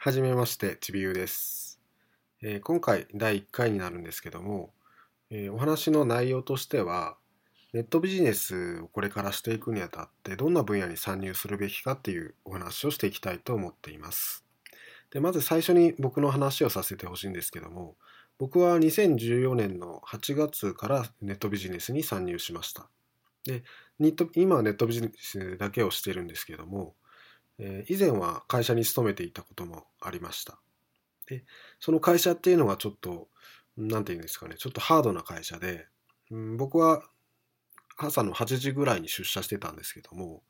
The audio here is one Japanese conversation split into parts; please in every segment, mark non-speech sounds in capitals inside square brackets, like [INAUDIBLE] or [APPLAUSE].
はじめまして、ちびゆうです、えー、今回第1回になるんですけども、えー、お話の内容としては、ネットビジネスをこれからしていくにあたってどんな分野に参入するべきかっていうお話をしていきたいと思っています。でまず最初に僕の話をさせてほしいんですけども、僕は2014年の8月からネットビジネスに参入しました。で今はネットビジネスだけをしてるんですけども、えー、以前は会社に勤めていたこともありました。でその会社っていうのがちょっと何て言うんですかねちょっとハードな会社で、うん、僕は朝の8時ぐらいに出社してたんですけども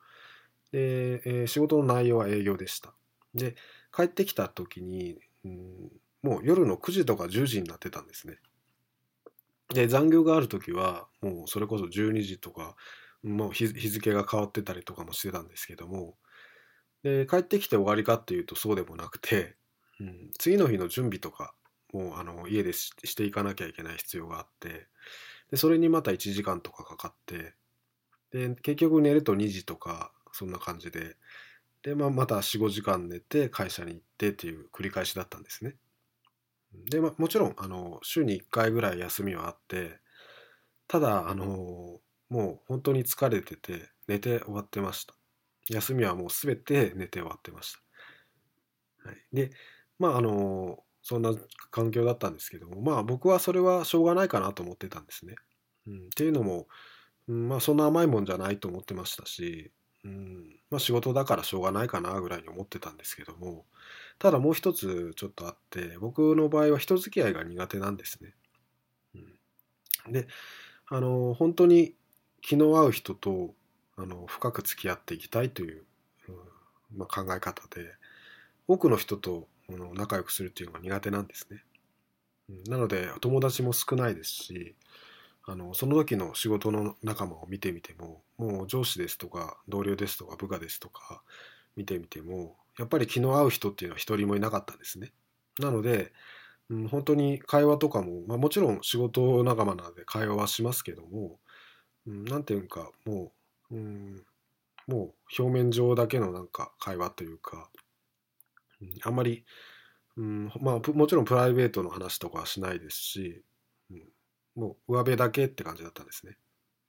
で、えー、仕事の内容は営業でした。で帰ってきた時に、うん、もう夜の9時とか10時になってたんですね。で残業がある時はもうそれこそ12時とかもう日付が変わってたりとかもしてたんですけどもで帰ってきて終わりかっていうとそうでもなくて、うん、次の日の準備とかもあの家でしていかなきゃいけない必要があってでそれにまた1時間とかかかってで結局寝ると2時とかそんな感じでで、まあ、また45時間寝て会社に行ってっていう繰り返しだったんですね。で、まあ、もちろんあの週に1回ぐらい休みはあってただあのもう本当に疲れてて寝て終わってました。休みはもう全て寝て終わってました。はい、でまああのそんな環境だったんですけどもまあ僕はそれはしょうがないかなと思ってたんですね。うん、っていうのも、うん、まあそんな甘いもんじゃないと思ってましたし、うんまあ、仕事だからしょうがないかなぐらいに思ってたんですけどもただもう一つちょっとあって僕の場合は人付き合いが苦手なんですね。うん、であの本当に気の合う人とあの深く付き合っていきたいという、うんまあ、考え方で多くの人と仲良くするっていうのが苦手なんですね。なので友達も少ないですしあのその時の仕事の仲間を見てみてももう上司ですとか同僚ですとか部下ですとか見てみてもやっぱり気の合う人っていうのは一人もいなかったんですね。なので、うん、本当に会話とかも、まあ、もちろん仕事仲間なので会話はしますけども何、うん、て言うかもううん、もう表面上だけのなんか会話というか、うん、あんまり、うん、まあもちろんプライベートの話とかはしないですし、うん、もう上辺だけって感じだったんですね。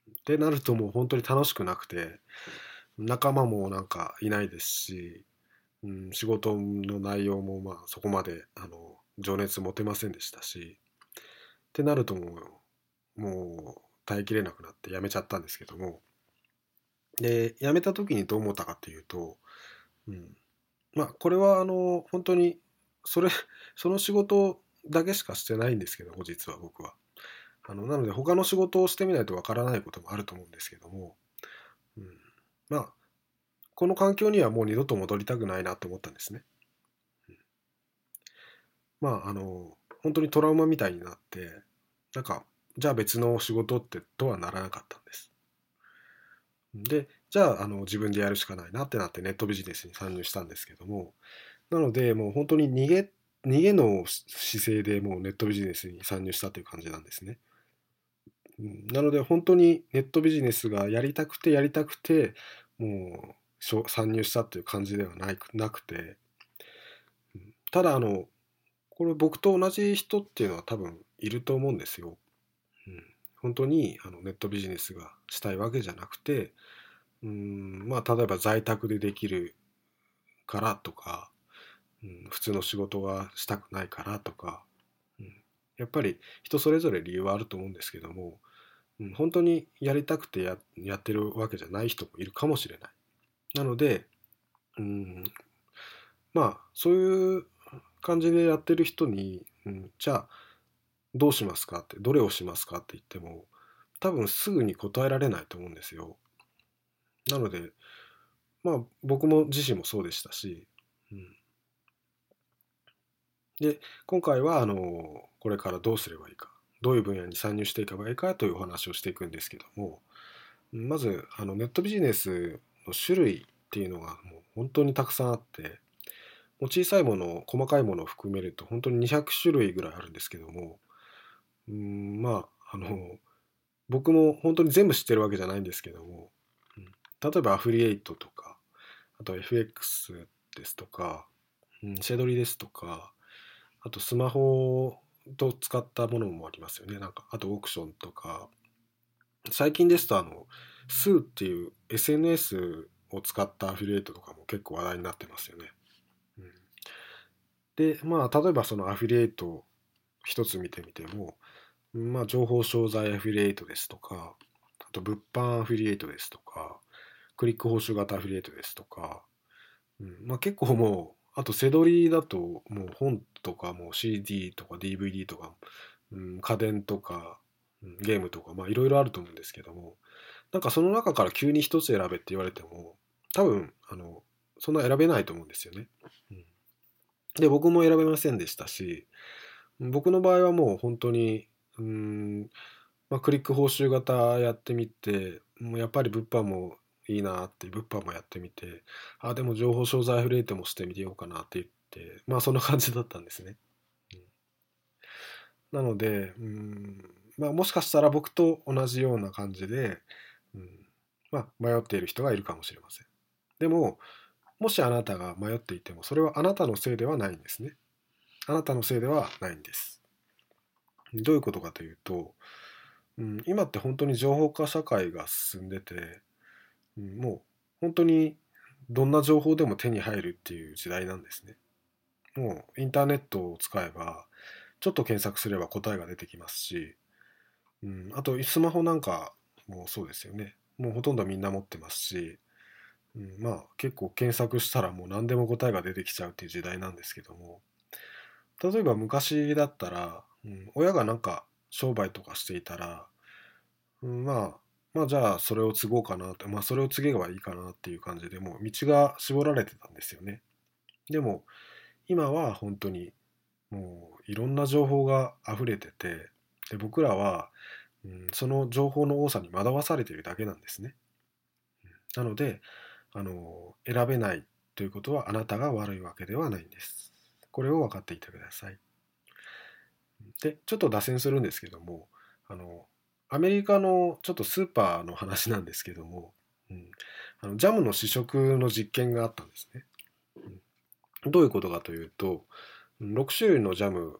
ってなるともう本当に楽しくなくて仲間もなんかいないですし、うん、仕事の内容もまあそこまであの情熱持てませんでしたしってなるともうもう耐えきれなくなってやめちゃったんですけどもで、辞めた時にどう思ったかっていうと、うん。まあ、これはあの、本当に、それ、[LAUGHS] その仕事だけしかしてないんですけども、実は僕は。あの、なので他の仕事をしてみないとわからないこともあると思うんですけども、うん。まあ、この環境にはもう二度と戻りたくないなと思ったんですね。うん、まあ、あの、本当にトラウマみたいになって、なんか、じゃあ別の仕事ってとはならなかったんです。で、じゃあ、あの、自分でやるしかないなってなってネットビジネスに参入したんですけども、なので、もう本当に逃げ、逃げの姿勢でもうネットビジネスに参入したという感じなんですね。なので本当にネットビジネスがやりたくてやりたくてもう参入したっていう感じではないなくてただあのこれ僕と同じ人っていうのは多分いると思うんですよ。本当にあのネットビジネスがしたいわけじゃなくてうんまあ例えば在宅でできるからとか、うん、普通の仕事がしたくないからとか、うん、やっぱり人それぞれ理由はあると思うんですけども、うん、本当にやりたくてややってるわけじゃない人もいるかもしれない。なので、うん、まあそういう感じでやってる人に、うん、じゃあどうしますか？ってどれをしますか？って言っても多分すぐに答えられないと思うんですよ。なのでまあ僕も自身もそうでしたし、うん、で今回はあのこれからどうすればいいかどういう分野に参入していけばいいかというお話をしていくんですけどもまずあのネットビジネスの種類っていうのがもう本当にたくさんあってもう小さいもの細かいものを含めると本当に200種類ぐらいあるんですけどもうんまああの僕も本当に全部知ってるわけじゃないんですけども、うん、例えばアフリエイトとかあと FX ですとか、うん、シェドリですとかあとスマホと使ったものもありますよね。なんかあとオークションとか。最近ですとあのスーっていう SNS を使ったアフィリエイトとかも結構話題になってますよね。うん、でまあ例えばそのアフィリエイト一つ見てみても、まあ、情報商材アフィリエイトですとかあと物販アフィリエイトですとかクリック報酬型アフィリエイトですとか、うんまあ、結構もうあと背取りだともう本とかもう CD とか DVD とか、うん、家電とか、うん、ゲームとかまあいろいろあると思うんですけどもなんかその中から急に一つ選べって言われても多分あのそんな選べないと思うんですよね。うん、で僕も選べませんでしたし僕の場合はもう本当にうん、まあ、クリック報酬型やってみてもうやっぱり物販もいいなって物販もやってみてあでも情報商材フレートもしてみようかなって言ってまあそんな感じだったんですね。うん、なのでうんまあもしかしたら僕と同じような感じで、うん、まあ迷っている人がいるかもしれません。でももしあなたが迷っていてもそれはあなたのせいではないんですね。あなたのせいではないんです。どういうことかというと、うん、今って本当に情報化社会が進んでて、うん、もう本当にどんな情報でも手に入るっていう時代なんですね。もうインターネットを使えばちょっと検索すれば答えが出てきますし、うん、あとスマホなんかもそうですよね。もうほとんどみんな持ってますし、うん、まあ結構検索したらもう何でも答えが出てきちゃうっていう時代なんですけども例えば昔だったら、うん、親がなんか商売とかしていたら、うん、まあまあじゃあそれを継ごうかなってまあそれを継げばいいかなっていう感じでもう道が絞られてたんですよね。でも今は本当にもういろんな情報が溢れててで僕らは、うん、その情報の多さに惑わされているだけなんですね。なのであの選べないということはあなたが悪いわけではないんです。これを分かっていてください。でちょっと脱線するんですけどもあのアメリカのちょっとスーパーの話なんですけども、うん、あのジャムの試食の実験があったんですね。うん、どういうことかというと6種類のジャム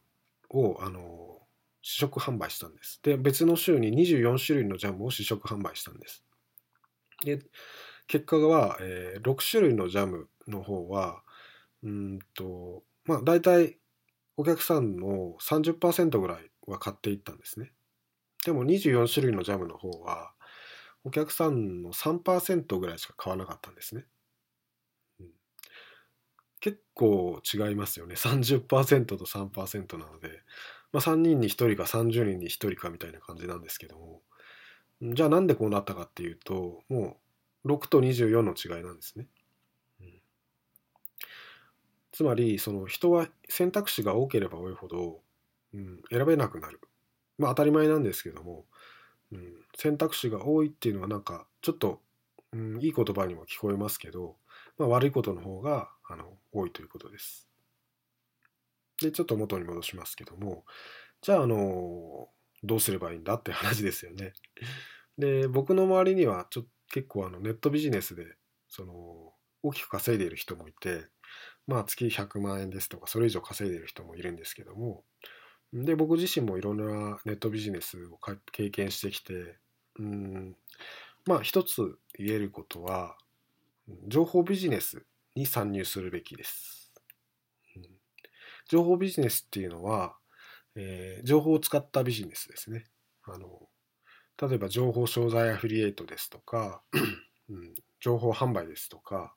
をあの試食販売したんです。で別の週に24種類のジャムを試食販売したんです。で結果は、えー、6種類のジャムの方はうんとまあ大体お客さんの30%ぐらいは買っていったんですね。でも24種類のジャムの方はお客さんの3%ぐらいしか買わなかったんですね。うん、結構違いますよね。30%と3%なので、まあ、3人に1人か30人に1人かみたいな感じなんですけどもじゃあなんでこうなったかっていうともう6と24の違いなんですね。つまりその人は選択肢が多ければ多いほど、うん、選べなくなる。まあ当たり前なんですけども、うん、選択肢が多いっていうのはなんかちょっと、うん、いい言葉にも聞こえますけど、まあ、悪いことの方があの多いということです。でちょっと元に戻しますけどもじゃああのどうすればいいんだって話ですよね。で僕の周りにはちょ結構あのネットビジネスでその大きく稼いでいる人もいてまあ月100万円ですとかそれ以上稼いでる人もいるんですけどもで僕自身もいろんなネットビジネスを経験してきてうんまあ一つ言えることは情報ビジネスに参入するべきです。情報ビジネスっていうのは、えー、情報を使ったビジネスですね。あの例えば情報商材アフィリエイトですとか、[CLEARS THROAT] うん、情報販売ですとか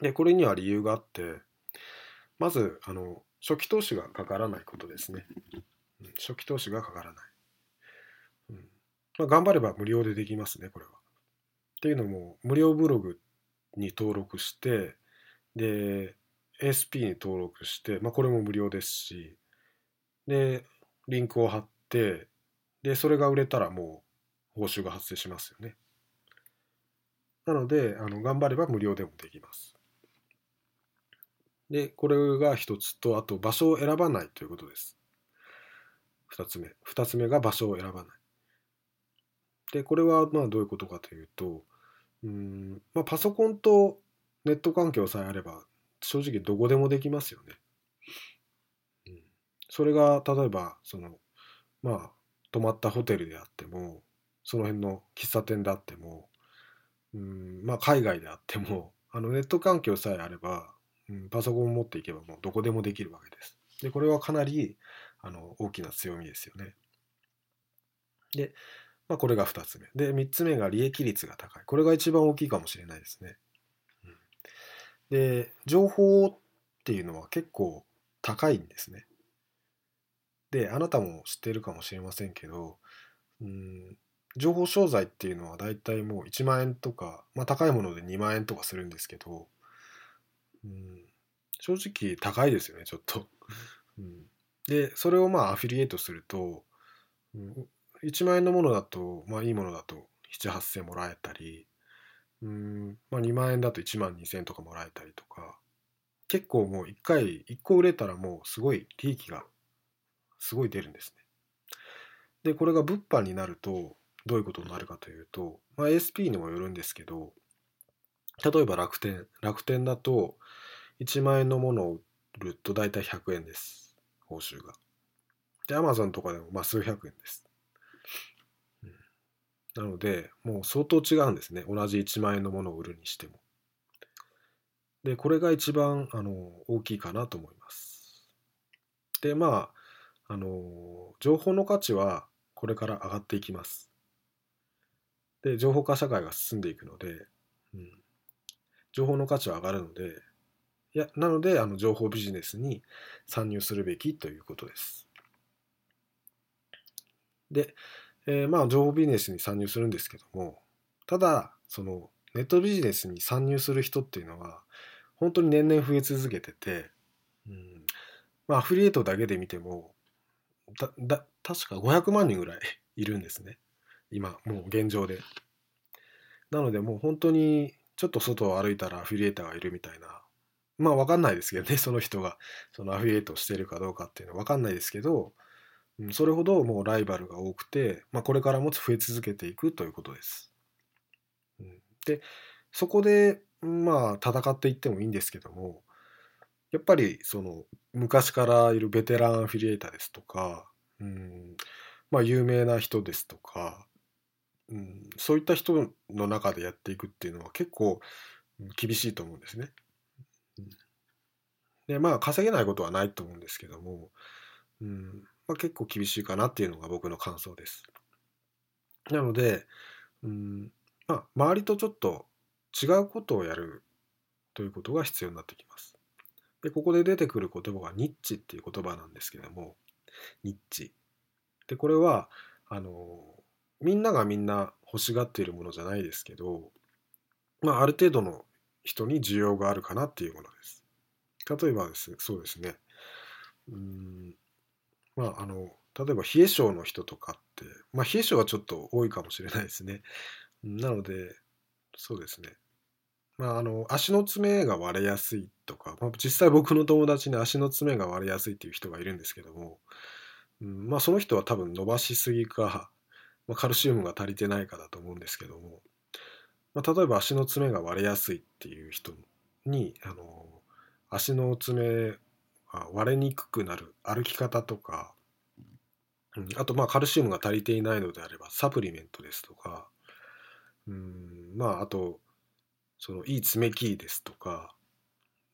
でこれには理由があってまずあの初期投資がかからないことですね、初期投資がかからない、うんまあ、頑張れば無料でできますねこれはっていうのも無料ブログに登録してで ASP に登録して、まあ、これも無料ですしでリンクを貼ってで、それが売れたらもう報酬が発生しますよね。なので、あの頑張れば無料でもできます。で、これが一つと、あと場所を選ばないということです。二つ目。二つ目が場所を選ばない。で、これはまあどういうことかというと、うんまあ、パソコンとネット環境さえあれば正直どこでもできますよね。うん、それが例えばそのまあ泊まったホテルであってもその辺の喫茶店であっても、うん、まあ海外であってもあのネット環境さえあれば、パソコンを持っていけばもうどこでもできるわけです。でこれはかなりあの大きな強みですよね。で、まあ、これが2つ目。で、3つ目が利益率が高い。これが一番大きいかもしれないですね。うん、で、情報っていうのは結構高いんですね。で、あなたも知ってるかもしれませんけど、うん、情報商材っていうのはだいたいもう1万円とか、まあ高いもので2万円とかするんですけど、うん、正直高いですよね、ちょっと。うん、で、それをまあアフィリエイトすると、うん、1万円のものだと、まあいいものだと7、8千もらえたり、うん、まあ2万円だと1万2千とかもらえたりとか、結構もう1回、1個売れたらもうすごい利益がすごい出るんですね。で、これが物販になるとどういうことになるかというと、まあ ASP にもよるんですけど、例えば楽天。楽天だと1万円のものを売ると大体100円です。報酬が。で、Amazon とかでもまあ数百円です。うんなので、もう相当違うんですね。同じ1万円のものを売るにしても。で、これが一番、あの、大きいかなと思います。で、まあ、あの、情報の価値はこれから上がっていきます。で、情報化社会が進んでいくので、うん、情報の価値は上がるので、いや、なので、あの、情報ビジネスに参入するべきということです。で、えー、まあ情報ビジネスに参入するんですけどもただそのネットビジネスに参入する人っていうのは本当に年々増え続けてて、うん、まあアフリエイトだけで見てもだだ確か500万人ぐらいいるんですね今もう現状でなのでもう本当にちょっと外を歩いたらアフィリエイターがいるみたいなまあ分かんないですけどね [LAUGHS] その人がそのアフィリエイトをしてるかどうかっていうのは分かんないですけどそれほどもうライバルが多くて、まあ、これからも増え続けていくということです。でそこでまあ戦っていってもいいんですけどもやっぱりその昔からいるベテランアフィリエイターですとか、うんまあ、有名な人ですとか、うん、そういった人の中でやっていくっていうのは結構厳しいと思うんですね。でまあ稼げないことはないと思うんですけども、うん、まあ、結構厳しいかなっていうのが僕の感想です。なので、うんまあ、周りとちょっと違うことをやるということが必要になってきます。でここで出てくる言葉がニッチっていう言葉なんですけどもニッチ。でこれはあのみんながみんな欲しがっているものじゃないですけど、まあ、ある程度の人に需要があるかなっていうものです。例えばですそうですねうんまあ、あの、例えば冷え性の人とかって、まあ、冷え性はちょっと多いかもしれないですね。なので、そうですね。まあ、あの、足の爪が割れやすいとか、まあ、実際僕の友達に足の爪が割れやすいっていう人がいるんですけども、うん、まあ、その人は多分伸ばしすぎか、まあ、カルシウムが足りてないかだと思うんですけども、まあ、例えば足の爪が割れやすいっていう人に、あの、足の爪が割れにくくなる歩き方とか、うん、あとまあカルシウムが足りていないのであればサプリメントですとか、うん、まああとそのいい爪切りですとか、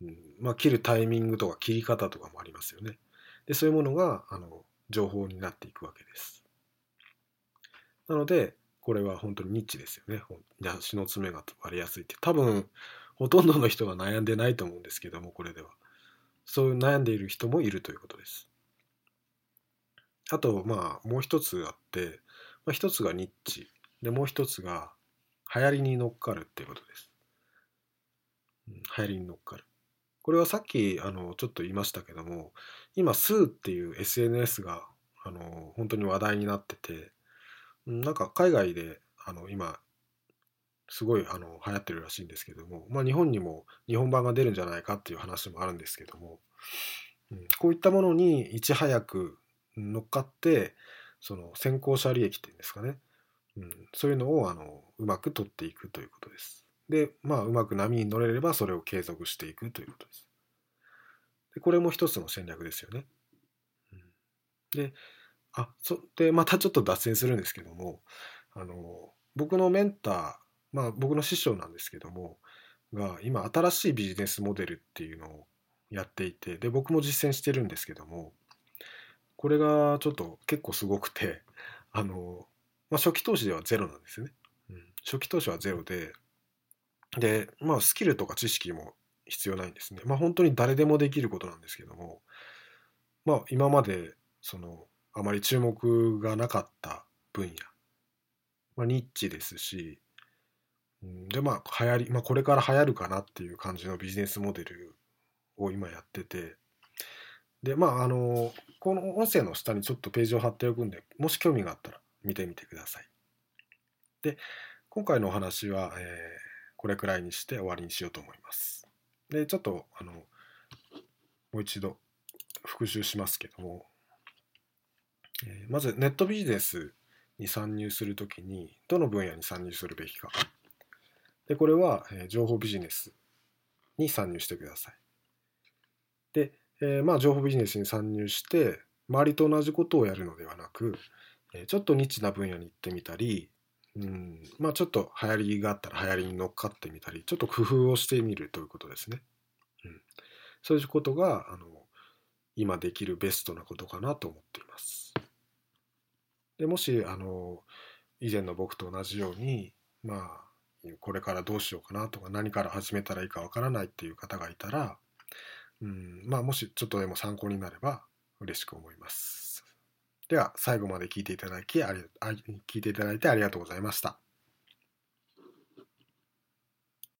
うん、まあ切るタイミングとか切り方とかもありますよね。でそういうものがあの情報になっていくわけです。なのでこれは本当にニッチですよね。足の爪が割れやすいって多分ほとんどの人が悩んでないと思うんですけどもこれでは。そういう悩んでいる人もいるということです。あと、まあ、もう一つあって、まあ、一つがニッチ。で、もう一つが流行りに乗っかるっていうことです。流行りに乗っかる。これはさっき、あの、ちょっと言いましたけども、今、スーっていう SNS が、あの、本当に話題になってて、なんか海外で、あの、今、すごいあの流行ってるらしいんですけども、まあ、日本にも日本版が出るんじゃないかっていう話もあるんですけども、うん、こういったものにいち早く乗っかってその先行者利益っていうんですかね、うん、そういうのをあのうまく取っていくということです。でまあうまく波に乗れればそれを継続していくということです。でこれも一つの戦略ですよね。うん、であそでまたちょっと脱線するんですけどもあの僕のメンターまあ僕の師匠なんですけどもが今新しいビジネスモデルっていうのをやっていてで僕も実践してるんですけどもこれがちょっと結構すごくてあの、まあ、初期投資ではゼロなんですよね。うん、初期投資はゼロででまあスキルとか知識も必要ないんですね。まあ本当に誰でもできることなんですけどもまあ今までそのあまり注目がなかった分野、まあ、ニッチですしでまあ流行り、まあ、これから流行るかなっていう感じのビジネスモデルを今やってて。でまああのこの音声の下にちょっとページを貼っておくんでもし興味があったら見てみてください。で今回のお話は、えー、これくらいにして終わりにしようと思います。でちょっとあのもう一度復習しますけども、まずネットビジネスに参入するときにどの分野に参入するべきかでこれは、情報ビジネスに参入してくださいで、えー、まあ情報ビジネスに参入して周りと同じことをやるのではなく、ちょっとニッチな分野に行ってみたりうんまあちょっと流行りがあったら流行りに乗っかってみたりちょっと工夫をしてみるということですね。うん、そういうことがあの今できるベストなことかなと思っています。でもしあの以前の僕と同じようにまあこれからどうしようかなとか何から始めたらいいかわからないっていう方がいたらうん、まあもしちょっとでも参考になれば嬉しく思います。では最後まで聞いていただきあり聞いていただいてありがとうございました。